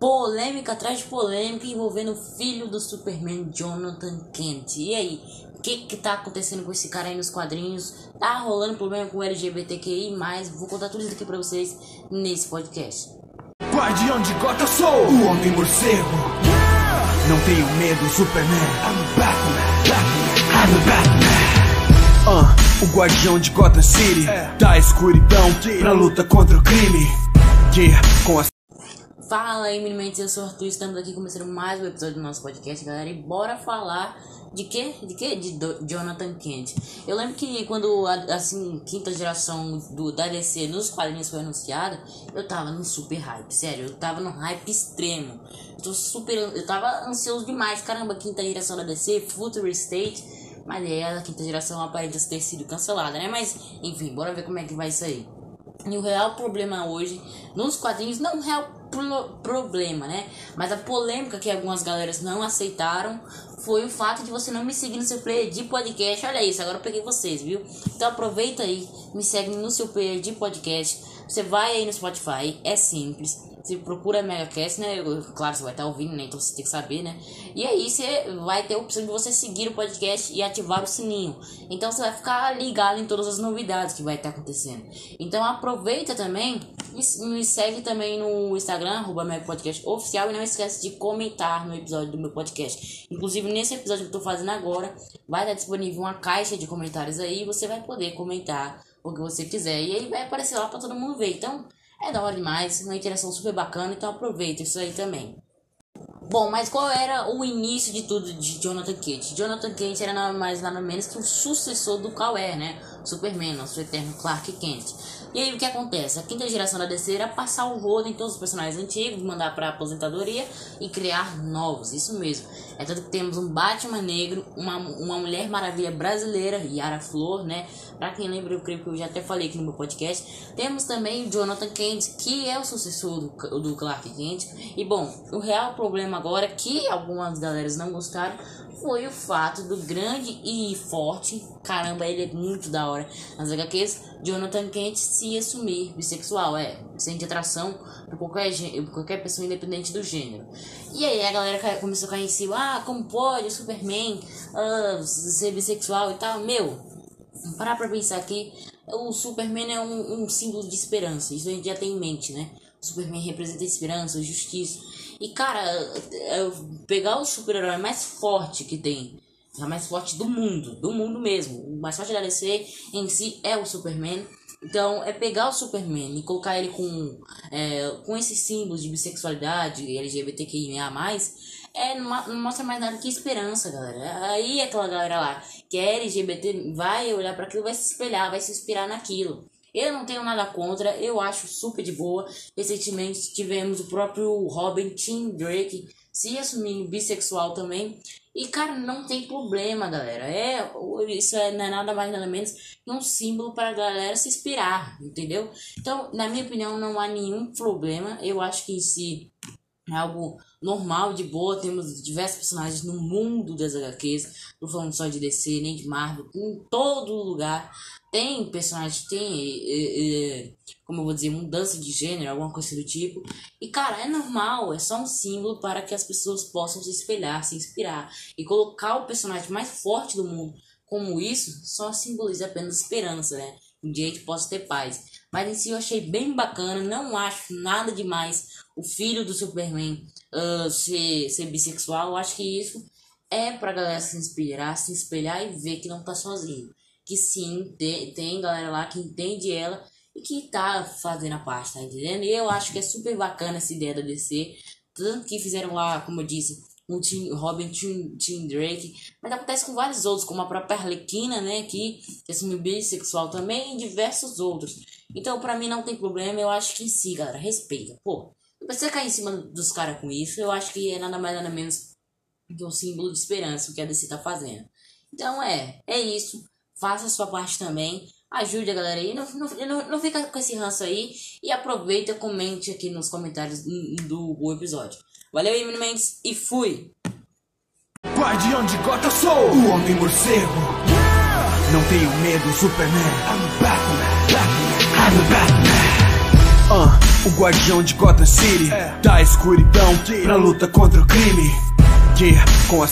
polêmica atrás de polêmica envolvendo o filho do Superman, Jonathan Kent. E aí, o que que tá acontecendo com esse cara aí nos quadrinhos? Tá rolando problema com o LGBTQI+, vou contar tudo isso aqui pra vocês nesse podcast. Guardião de Gotham sou o Homem Morcego. Não tenho medo, Superman. I'm Batman, Batman, I'm Batman. Uh, o Guardião de Gotham City da escuridão pra luta contra o crime. Yeah, com as Fala aí, meninos, eu sou o Arthur, estamos aqui começando mais um episódio do nosso podcast, galera, e bora falar de quê? De quê? De do Jonathan Kent. Eu lembro que quando a assim, quinta geração do, da DC nos quadrinhos foi anunciada, eu tava no super hype, sério, eu tava no hype extremo. Eu tô super. Eu tava ansioso demais, caramba, quinta geração da DC, Future State. Mas aí a quinta geração aparenta ter sido cancelada, né? Mas, enfim, bora ver como é que vai sair. E o real problema hoje nos quadrinhos, não o real pro problema, né? Mas a polêmica que algumas galeras não aceitaram foi o fato de você não me seguir no seu player de podcast. Olha isso, agora eu peguei vocês, viu? Então aproveita aí, me segue no seu player de podcast. Você vai aí no Spotify, é simples você procura MegaCast, né? Claro, você vai estar ouvindo, né? Então você tem que saber, né? E aí você vai ter a opção de você seguir o podcast e ativar o sininho. Então você vai ficar ligado em todas as novidades que vai estar acontecendo. Então aproveita também e me segue também no Instagram, arroba Podcast Oficial. E não esquece de comentar no episódio do meu podcast. Inclusive, nesse episódio que eu tô fazendo agora, vai estar disponível uma caixa de comentários aí. Você vai poder comentar o que você quiser. E aí vai aparecer lá para todo mundo ver. Então é da hora demais, uma interação super bacana, então aproveita isso aí também. Bom, mas qual era o início de tudo de Jonathan Kent? Jonathan Kent era nada mais nada menos que o sucessor do Kal-El, né? Superman, nosso eterno Clark Kent. E aí o que acontece? A quinta geração da DC era passar o rodo em todos os personagens antigos, mandar para aposentadoria e criar novos. Isso mesmo. É que temos um Batman negro, uma, uma Mulher Maravilha brasileira, Yara Flor, né? Pra quem lembra, eu creio que eu já até falei aqui no meu podcast. Temos também Jonathan Kent, que é o sucessor do, do Clark Kent. E bom, o real problema agora que algumas galeras não gostaram foi o fato do grande e forte, caramba, ele é muito da hora, nas HQs, Jonathan Kent se assumir bissexual, é, sente atração por qualquer, por qualquer pessoa independente do gênero. E aí a galera começou a cair em ah, como pode o Superman uh, ser bissexual e tal, meu, parar pra pensar aqui, o Superman é um, um símbolo de esperança, isso a gente já tem em mente, né? O Superman representa esperança, justiça. E, cara, pegar o super-herói mais forte que tem, a mais forte do mundo, do mundo mesmo, o mais forte da DC em si é o Superman. Então, é pegar o Superman e colocar ele com, é, com esses símbolos de bissexualidade, LGBTQIA+, é, não mostra mais nada que esperança, galera. Aí aquela galera lá que é LGBT vai olhar para aquilo, vai se espelhar, vai se inspirar naquilo. Eu não tenho nada contra, eu acho super de boa. Recentemente tivemos o próprio Robin Tim Drake se assumindo bissexual também. E, cara, não tem problema, galera. É, isso é, não é nada mais nada menos que um símbolo para a galera se inspirar, entendeu? Então, na minha opinião, não há nenhum problema. Eu acho que em si é algo normal, de boa. Temos diversos personagens no mundo das HQs. Não falando só de DC, nem de Marvel, em todo lugar. Tem personagens, tem, é, é, como eu vou dizer, mudança de gênero, alguma coisa do tipo. E, cara, é normal, é só um símbolo para que as pessoas possam se espelhar, se inspirar. E colocar o personagem mais forte do mundo como isso, só simboliza apenas esperança, né? Um dia a gente possa ter paz. Mas em si eu achei bem bacana, não acho nada demais o filho do Superman uh, ser, ser bissexual. Eu acho que isso é pra galera se inspirar, se espelhar e ver que não tá sozinho que sim, tem, tem galera lá que entende ela e que tá fazendo a parte, tá entendendo? E eu acho que é super bacana essa ideia da DC. Tanto que fizeram lá, como eu disse, um Tim, Robin Tim, Tim Drake, mas acontece com vários outros, como a própria Arlequina, né, que assumiu bissexual também, e diversos outros. Então, pra mim não tem problema, eu acho que sim, galera, respeita. Pô, não precisa cair em cima dos caras com isso, eu acho que é nada mais nada menos que um símbolo de esperança o que a DC tá fazendo. Então, é, é isso faça a sua parte também. Ajude a galera aí, não, não, não, fica com esse ranço aí e aproveita, comente aqui nos comentários do, do episódio. Valeu aí, Mendes, e fui! Guardião de Gotham sou o Homem Morcego. Não tenho medo, Superman. I'm Batman, Batman, I'm Batman. Uh. o guardião de Gotham City Da escuridão pra luta contra o crime Yeah, com as